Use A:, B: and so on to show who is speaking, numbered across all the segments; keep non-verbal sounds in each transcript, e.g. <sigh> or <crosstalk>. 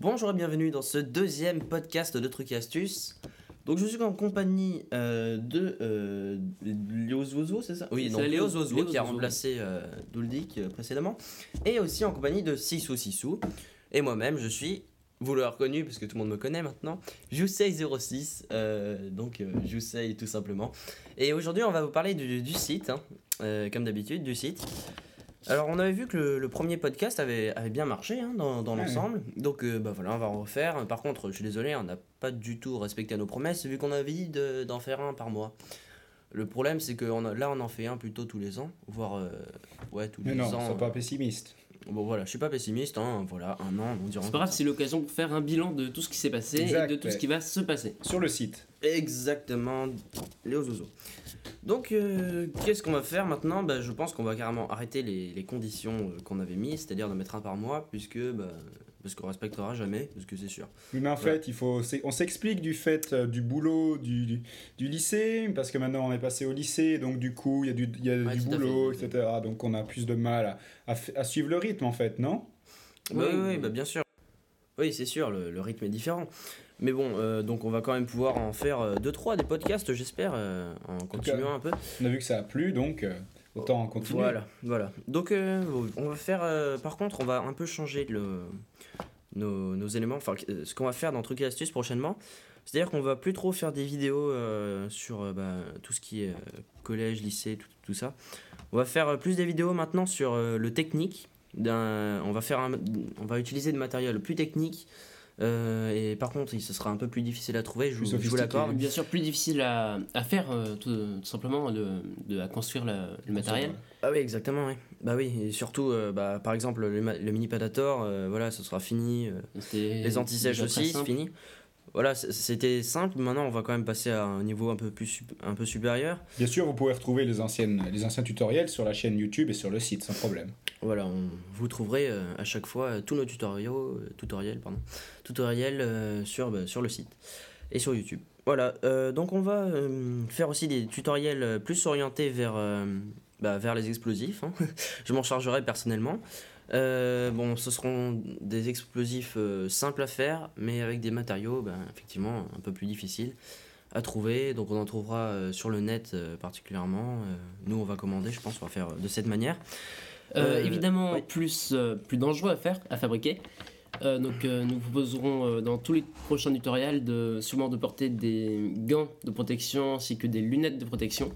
A: Bonjour et bienvenue dans ce deuxième podcast de Trucs et Astuces. Donc je suis en compagnie euh, de euh, Léo Zozo, c'est ça? Oui,
B: C'est
A: donc
B: Léo-
A: Zozo
B: Léo
A: qui a
B: Zozo.
A: remplacé euh, Douldik euh, précédemment. Et aussi en compagnie de Sissou Sissou. Et moi-même, je suis, vous l'avez reconnu parce que tout le monde me connaît maintenant, Jusei06. euh, donc Jusei tout simplement. Et aujourd'hui, on va vous parler du, du site, hein, comme d'habitude, du site. Alors, on avait vu que le, le premier podcast avait, avait bien marché hein, dans, dans
C: Ouais.
A: l'ensemble. Donc, euh, bah voilà, on va en refaire. Par contre, je suis désolé, on n'a pas du tout respecté nos promesses vu qu'on avait dit de- d'en faire un par mois. Le problème, c'est que on a- là, on en fait un plutôt tous les ans, voire euh, ouais, tous
C: Mais
A: les
C: non,
A: ans.
C: sois pas pessimiste.
A: Bon, voilà, je suis pas pessimiste. Hein, voilà, un an, on dirait.
B: C'est pas grave, c'est l'occasion pour faire un bilan de tout ce qui s'est passé
C: Exact,
B: et de tout
C: ouais.
B: ce qui va se passer.
C: Sur le site.
A: Exactement, Léo Zozo. Donc, euh, qu'est-ce qu'on va faire maintenant? Bah, Je pense qu'on va carrément arrêter les, les conditions euh, qu'on avait mises, c'est-à-dire de mettre un par mois, puisque bah, parce qu'on respectera jamais, parce que c'est sûr.
C: Oui, mais en fait, il faut, on s'explique du fait euh, du boulot du, du, du lycée, parce que maintenant on est passé au lycée, donc du coup, il y a du, il y a
A: Ouais,
C: du
A: tout à
C: boulot,
A: fait.
C: etc. Donc on a plus de mal à, à f- à suivre le rythme, en fait, non?
A: Bah
B: Oui.
A: oui, oui, bah, bien sûr. Oui, c'est sûr, le, le rythme est différent. Mais bon, euh, donc on va quand même pouvoir en faire 2-3 des podcasts, j'espère, euh, en continuant un peu.
C: On a vu que ça a plu, donc euh, autant en continuer.
A: Voilà, voilà. Donc euh, on va faire, euh, par contre, on va un peu changer le, nos, nos éléments, enfin euh, ce qu'on va faire dans Trucs et Astuces prochainement. C'est-à-dire qu'on va plus trop faire des vidéos euh, sur euh, bah, tout ce qui est euh, collège, lycée, tout, tout ça. On va faire euh, plus des vidéos maintenant sur euh, le technique. D'un- On va, faire un- on va utiliser des matériels plus techniques. euh, et par contre, il- ce sera un peu plus difficile à trouver, je, vous- je vous
C: sophistiqué.
A: l'accorde.
B: Bien sûr, plus difficile à, à faire, euh, tout, tout simplement, de, de- à construire la- le matériel.
A: Ah oui, exactement, oui. Bah oui, et surtout, euh, bah, par exemple, le, le mini Padator, euh, voilà, ce sera fini. euh, les anti-sèches aussi, c'est fini. Voilà, c'était simple. Maintenant, on va quand même passer à un niveau un peu plus un peu supérieur.
C: Bien sûr, vous pouvez retrouver les, anciennes, les anciens tutoriels sur la chaîne YouTube et sur le site, sans problème.
A: Voilà, on, vous trouverez euh, à chaque fois euh, tous nos tutoriels, euh, tutoriels, pardon, tutoriels sur, bah, sur le site et sur YouTube. Voilà, donc on va faire aussi des tutoriels plus orientés vers, bah, vers les explosifs. hein. <laughs> Je m'en chargerai personnellement. Euh, bon, ce seront des explosifs euh, simples à faire, mais avec des matériaux ben, effectivement un peu plus difficiles à trouver. Donc on en trouvera euh, sur le net particulièrement. Nous, on va commander, je pense, on va faire de cette manière.
B: Évidemment, plus, plus dangereux à faire, à fabriquer. Donc, nous vous proposerons dans tous les prochains tutoriels de, sûrement de porter des gants de protection ainsi que des lunettes de protection.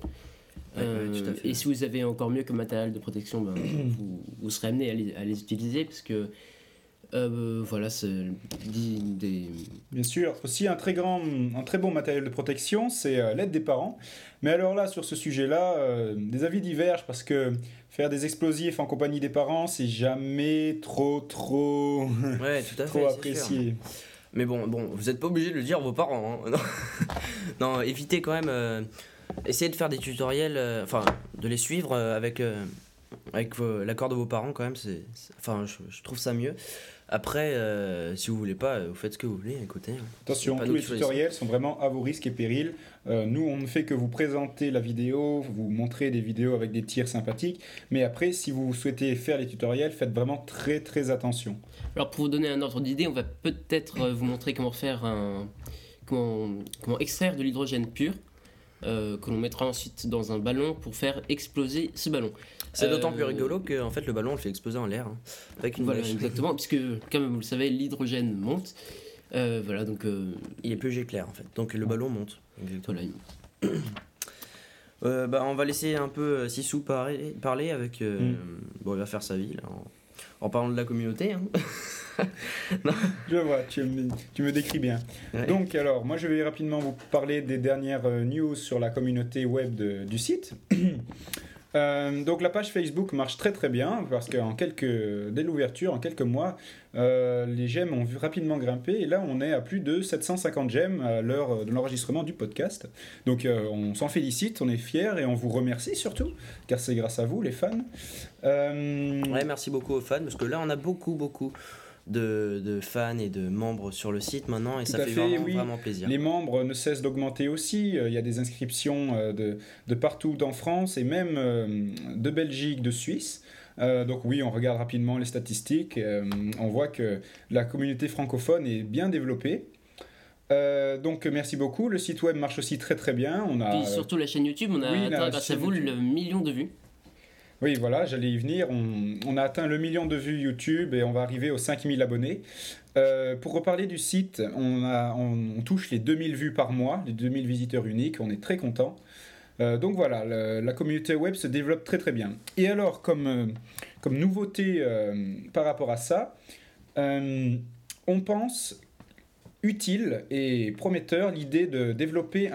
A: Tout à fait.
B: Et si vous avez encore mieux que matériel de protection, ben, <coughs> vous, vous serez amené à les, à les utiliser parce que euh, voilà, c'est des,
C: Bien sûr, aussi un très grand, un très bon matériel de protection, c'est euh, l'aide des parents. Mais alors là, sur ce sujet-là, euh, des avis divergent parce que faire des explosifs en compagnie des parents, c'est jamais trop, trop,
A: Ouais, tout à <laughs> fait.
C: trop apprécié.
A: Mais bon, bon, vous n'êtes pas obligé de le dire à vos parents. hein. <laughs> non, évitez quand même. Essayez de faire des tutoriels, euh, enfin, de les suivre euh, avec, euh, avec l'accord de vos parents quand même. C'est, enfin, je, je trouve ça mieux. Après, euh, si vous voulez pas, vous faites ce que vous voulez. Écoutez. hein.
C: Attention, tous les tutoriels sont vraiment à vos risques et périls. Euh, nous, on ne fait que vous présenter la vidéo, vous montrer des vidéos avec des tirs sympathiques. Mais après, si vous souhaitez faire les tutoriels, faites vraiment très très attention.
B: Alors pour vous donner un ordre d'idée, on va peut-être vous montrer comment faire un, comment, comment extraire de l'hydrogène pur, euh, que l'on mettra ensuite dans un ballon pour faire exploser ce ballon.
A: C'est d'autant plus
B: Euh,
A: rigolo que en fait, le ballon, on le fait exploser en l'air. hein, avec une
B: Voilà,
A: mèche.
B: exactement, <laughs> puisque comme vous le savez, l'hydrogène monte. Euh, voilà, donc euh,
A: Il est plus éclair en fait. Donc le ballon monte. Exactement.
B: voilà. <coughs>
A: Euh, bah, on va laisser un peu euh, Sissou parler, parler avec. euh,
C: Mm.
A: Bon, il va faire sa vie là, en, en parlant de la communauté. hein. <laughs> <laughs>
C: Je vois, tu me, tu me décris bien.
A: Ouais.
C: Donc alors, moi je vais rapidement vous parler des dernières euh, news sur la communauté web de- du site. <clears throat> Euh, donc la page Facebook marche très très bien parce qu'en quelques dès l'ouverture en quelques mois euh, les j'aime ont rapidement grimper et là on est à plus de 750 j'aime à l'heure de l'enregistrement du podcast donc euh, on s'en félicite on est fiers et on vous remercie surtout car c'est grâce à vous les fans
A: Ouais, merci beaucoup aux fans parce que là on a beaucoup beaucoup de, de fans et de membres sur le site maintenant et
C: Tout
A: ça fait,
C: fait,
A: vraiment,
C: oui.
A: vraiment plaisir.
C: Les membres ne cessent d'augmenter aussi. Euh, Il y a des inscriptions euh, de, de partout en France et même euh, de Belgique, de Suisse. Euh, donc oui, on regarde rapidement les statistiques. euh, on voit que la communauté francophone est bien développée. Euh, donc merci beaucoup. Le site web marche aussi très très bien. On a,
B: Puis surtout la chaîne YouTube, on a
C: oui,
B: atteint grâce à vous
C: YouTube.
B: le million de vues.
C: Oui, voilà, j'allais y venir. On, a atteint le million de vues YouTube et on va arriver aux 5000 abonnés. Euh, pour reparler du site, on, touche les 2000 vues par mois, les 2000 visiteurs uniques. On est très content. Euh, donc voilà, la communauté web se développe très très bien. Et alors, comme, euh, nouveauté par rapport à ça, on pense utile et prometteur l'idée de développer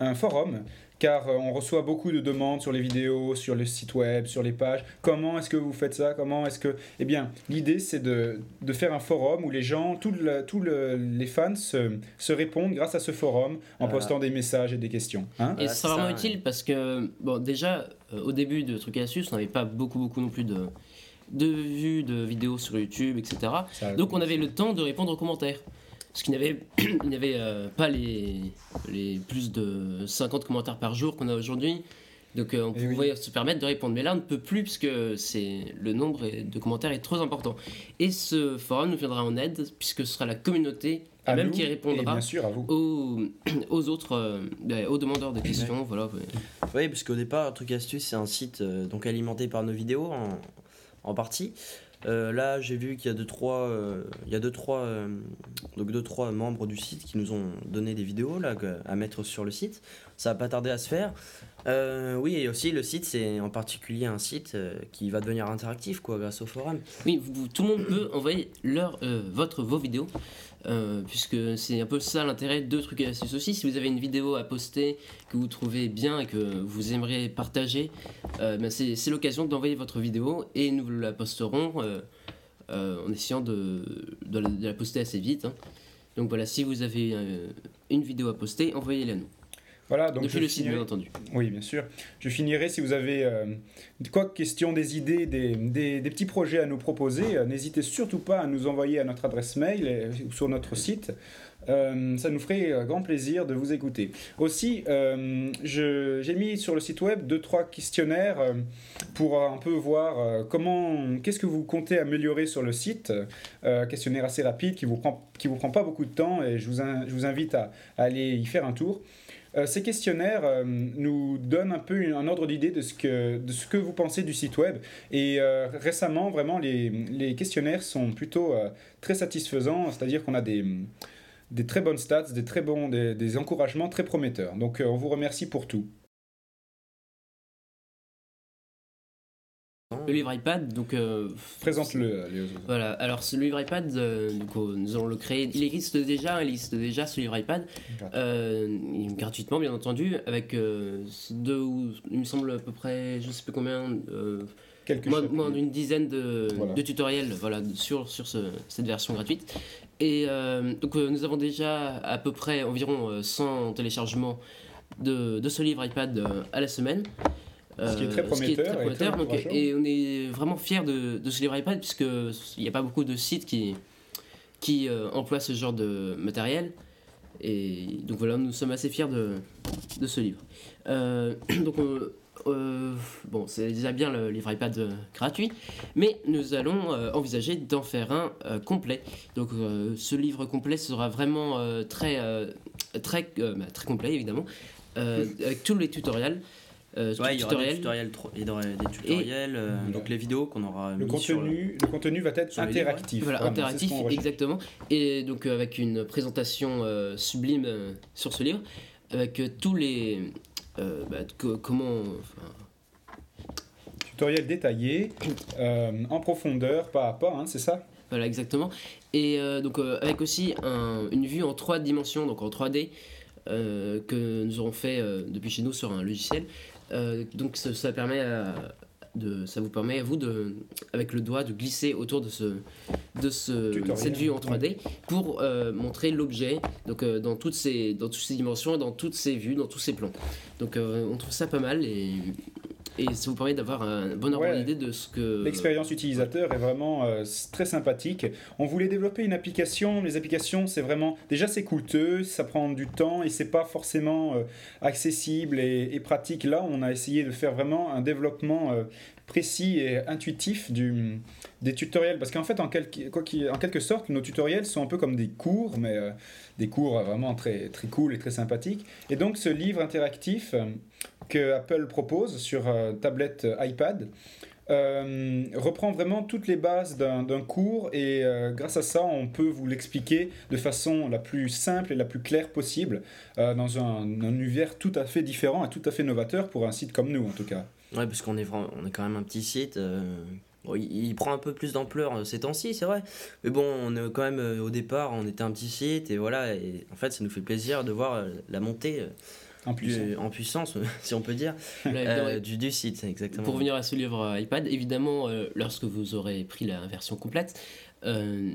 C: un forum car euh, on reçoit beaucoup de demandes sur les vidéos, sur le site web, sur les pages. Comment est-ce que vous faites ça? Comment est-ce que... Eh bien, l'idée, c'est de, de faire un forum où les gens, tous le- tous le- les fans se, se répondent grâce à ce forum en
A: Voilà.
C: postant des messages et des questions. Hein
B: Et
A: Voilà, c'est
B: vraiment
A: ça,
B: utile parce que, bon, déjà, euh, au début de Trucs et Astuces, on n'avait pas beaucoup, beaucoup non plus de, de vues de vidéos sur YouTube, etc.
C: Ça-
B: Donc on avait le temps de répondre aux commentaires. Parce qu'il n'y avait, <clears throat> il n'y avait euh, pas les, les plus de 50 commentaires par jour qu'on a aujourd'hui. Donc euh, on
C: Eh oui.
B: pouvait se permettre de répondre. Mais là, on ne peut plus puisque c'est, le nombre de commentaires est trop important. Et ce forum nous viendra en aide puisque ce sera la communauté
C: à
B: même
C: nous
B: qui
C: Et
B: répondra
C: bien sûr, à vous.
B: aux, <clears throat> aux autres, euh, ben, aux demandeurs de questions. Voilà, ouais.
A: Oui, parce qu'au départ, Truc Astuce, c'est un site euh, donc alimenté par nos vidéos en, en partie. Euh, là, j'ai vu qu'il y a deux trois, euh, il y a deux trois, euh, donc deux trois membres du site qui nous ont donné des vidéos là à mettre sur le site. Ça va pas tarder à se faire. Oui, et aussi le site, c'est en particulier un site qui va devenir interactif quoi, grâce au forum.
B: Oui, tout le monde peut envoyer leur, votre, vos vidéos, euh, puisque c'est un peu ça l'intérêt de Trucs et Astuces aussi. Si vous avez une vidéo à poster que vous trouvez bien et que vous aimeriez partager, euh, ben c'est l'occasion d'envoyer votre vidéo et nous la posterons euh, en essayant de, la, poster assez vite. hein. Donc voilà, si vous avez une vidéo à poster, envoyez-la nous.
C: Voilà, donc
B: Depuis
C: je
B: le site, bien entendu.
C: Oui, bien sûr. Je finirai si vous avez euh, quoi que question, des idées, des, des- des petits projets à nous proposer. euh, N'hésitez surtout pas à nous envoyer à notre adresse mail euh, ou sur notre site. Euh, ça nous ferait grand plaisir de vous écouter. Aussi, j'ai mis sur le site web deux trois questionnaires pour un peu voir comment, qu'est-ce que vous comptez améliorer sur le site. Questionnaire assez rapide qui vous prend qui vous prend pas beaucoup de temps et je vous, in- je vous invite à, à aller y faire un tour. Euh, ces questionnaires euh, nous donnent un peu un ordre d'idée de, ce que- de ce que vous pensez du site web. Et euh, récemment, vraiment, les, les questionnaires sont plutôt très satisfaisants, c'est-à-dire qu'on a des, des très bonnes stats, des, très bons, des, des encouragements très prometteurs. Donc on vous remercie pour tout.
B: Le livre iPad, donc euh,
C: Présente-le, euh, Léo.
B: Voilà, alors ce livre iPad, euh, donc, euh, nous allons le créer. Il existe déjà, il existe déjà ce livre iPad, euh, gratuitement bien entendu, avec deux ou il me semble à peu près, je sais plus combien,
C: Quelques
B: moins, moins d'une dizaine de,
C: Voilà.
B: de tutoriels voilà, sur, sur ce- cette version gratuite. Et donc nous avons déjà à peu près environ euh, 100 téléchargements de, de ce livre iPad à la semaine.
C: Ce qui est
B: Euh,
C: très prometteur et très
B: prometteur, donc, et on est vraiment fiers de, de ce livre iPad puisque il n'y a pas beaucoup de sites qui, qui euh, emploient ce genre de matériel. Et donc voilà, nous sommes assez fiers de, de ce livre. Euh, <coughs> donc euh, euh, bon, c'est déjà bien le livre iPad euh, gratuit, mais nous allons euh, envisager d'en faire un euh, complet. Donc euh, ce livre complet sera vraiment euh, très, euh, très, euh, bah, très complet évidemment, euh, avec tous les tutoriels. Euh,
A: Ouais, il y aura des
B: tutoriels.
A: tutoriels, tro- il y aura des tutoriels, euh,
C: Voilà.
A: donc les vidéos qu'on aura
C: Le
A: mis sur le-
C: contenu, le contenu va être interactif.
B: Voilà,
C: Vraiment,
B: interactif, exactement. Et donc euh, avec une présentation euh, sublime euh, sur ce livre, avec euh, tous les... euh, bah, co- comment...
C: Tutoriel détaillé, <clears throat> euh, en profondeur, pas à pas, hein, c'est ça?
B: Voilà, exactement. Et euh, donc euh, avec aussi un- une vue en trois dimensions, donc en 3D, euh, que nous aurons fait euh, depuis chez nous sur un logiciel. Euh, donc ça, ça permet à- de, ça vous permet à vous de, avec le doigt de glisser autour de ce, de ce,
C: Tutoriel.
B: cette vue en 3D pour euh, montrer l'objet donc euh, dans toutes ces dans toutes ces dimensions dans toutes ces vues dans tous ces plans donc euh, on trouve ça pas mal et et ça vous permet d'avoir un bon ordre
C: Ouais.
B: d'idée de ce que.
C: L'expérience utilisateur est vraiment euh, très sympathique. On voulait développer une application. Les applications, c'est vraiment. Déjà, c'est coûteux, ça prend du temps et c'est pas forcément euh, accessible et, et pratique. Là, on a essayé de faire vraiment un développement euh, précis et intuitif du, des tutoriels. Parce qu'en fait, en quelque, quoi qu'il- en quelque sorte, nos tutoriels sont un peu comme des cours, mais euh, des cours vraiment très, très cool et très sympathiques. Et donc, ce livre interactif que Apple propose sur euh, tablette euh, iPad euh, reprend vraiment toutes les bases d'un cours et grâce à ça, on peut vous l'expliquer de façon la plus simple et la plus claire possible dans un, un univers tout à fait différent et tout à fait novateur pour un site comme nous en tout cas.
A: Ouais, parce qu'on est, on est quand même un petit site. il, il prend un peu plus d'ampleur ces temps-ci, c'est vrai. Mais bon, on est quand même au départ, on était un petit site et voilà. Et en fait, ça nous fait plaisir de voir la montée
C: En plus,
A: du- en puissance, <laughs> si on peut dire, euh, du, du site, exactement.
B: Pour revenir à ce livre euh, iPad, évidemment, euh, lorsque vous aurez pris la version complète, euh,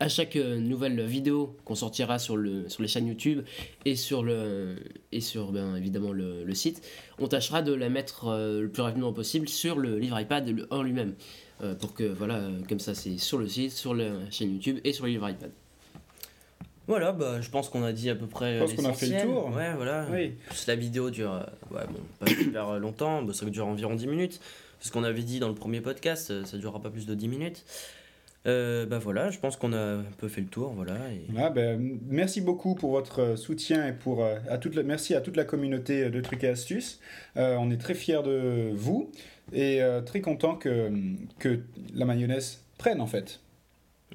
B: à chaque nouvelle vidéo qu'on sortira sur, le, sur les chaînes YouTube et sur, le, et sur ben, évidemment le, le site, on tâchera de la mettre euh, le plus rapidement possible sur le livre iPad en lui-même. Euh, pour que, voilà, comme ça, c'est sur le site, sur la chaîne YouTube et sur le livre iPad.
A: Voilà, bah, je pense qu'on a dit à peu près.
C: Je pense qu'on a fait le tour.
A: Ouais, voilà.
C: oui.
A: Plus la vidéo dure, euh, ouais, bon, pas super longtemps, bah, ça dure environ 10 minutes. C'est ce qu'on avait dit dans le premier podcast, euh, ça durera pas plus de 10 minutes. Euh, bah voilà, je pense qu'on a un peu fait le tour, voilà. Et...
C: Ah, merci beaucoup pour votre euh, soutien et pour euh, à toute la, merci à toute la communauté de trucs et astuces. Euh, on est très fiers de vous et euh, très content que, que la mayonnaise prenne en fait.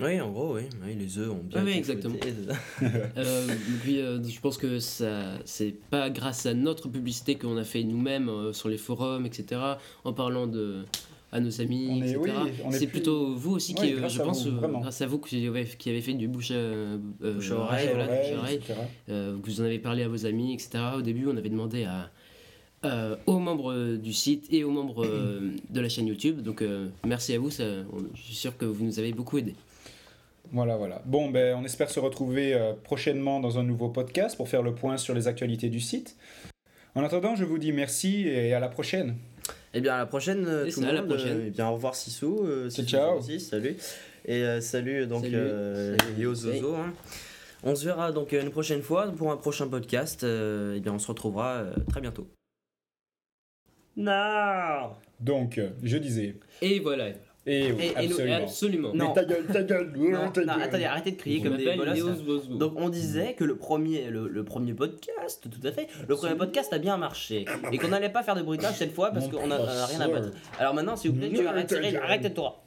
A: Oui, en gros, oui, oui, les œufs ont bien
B: Ah oui,
A: été
B: exactement.
A: fouettés. <laughs>
B: Euh, et puis euh, je pense que ça c'est pas grâce à notre publicité qu'on a fait nous-mêmes euh, sur les forums etc en parlant de à nos amis
C: On est-
B: etc
C: oui, on est
B: c'est
C: plus-
B: plutôt vous aussi qui je
C: à
B: pense
C: vous,
B: grâce à vous qui avez, qui avez fait du bouche à, euh,
A: Bouche à oreille,
B: voilà,
C: Ouais,
B: bouche à oreille.
C: etc.
B: Euh, que vous en avez parlé à vos amis etc au début on avait demandé à euh, aux membres du site et aux membres euh, de la chaîne YouTube donc euh, merci à vous ça, on- je suis sûr que vous nous avez beaucoup aidé
C: Voilà, voilà. Bon, ben, on espère se retrouver euh, prochainement dans un nouveau podcast pour faire le point sur les actualités du site. En attendant, je vous dis merci et à la prochaine.
A: Eh bien, à la prochaine, euh,
B: Et
A: tout le
B: à la
A: monde.
B: prochaine.
A: euh, eh bien, au revoir, Sissou. euh,
C: Ciao,
A: Sissou
C: ciao.
A: aussi, salut. Et euh, salut, donc,
B: Salut.
A: euh,
B: Salut.
A: et aux Zozo. hein. On se verra donc une prochaine fois pour un prochain podcast. euh, eh bien, on se retrouvera euh, très bientôt. Non
C: Donc, je disais.
B: et voilà
C: Et
B: et, et nous-
C: absolument.
B: absolument
A: Non.
C: Mais ta gueule, ta gueule.
A: Non,
C: ta
A: non,
C: gueule.
A: attendez, arrêtez de crier
B: Je
A: comme des
B: Bosbo.
A: Donc on disait que le premier, le, le premier podcast, tout à fait, le premier podcast a bien marché et qu'on n'allait pas faire de bruitage cette fois parce qu'on a, on a rien à battre. Alors maintenant, s'il vous plaît, tu arrêtes,
C: ta gueule.
A: arrête-toi.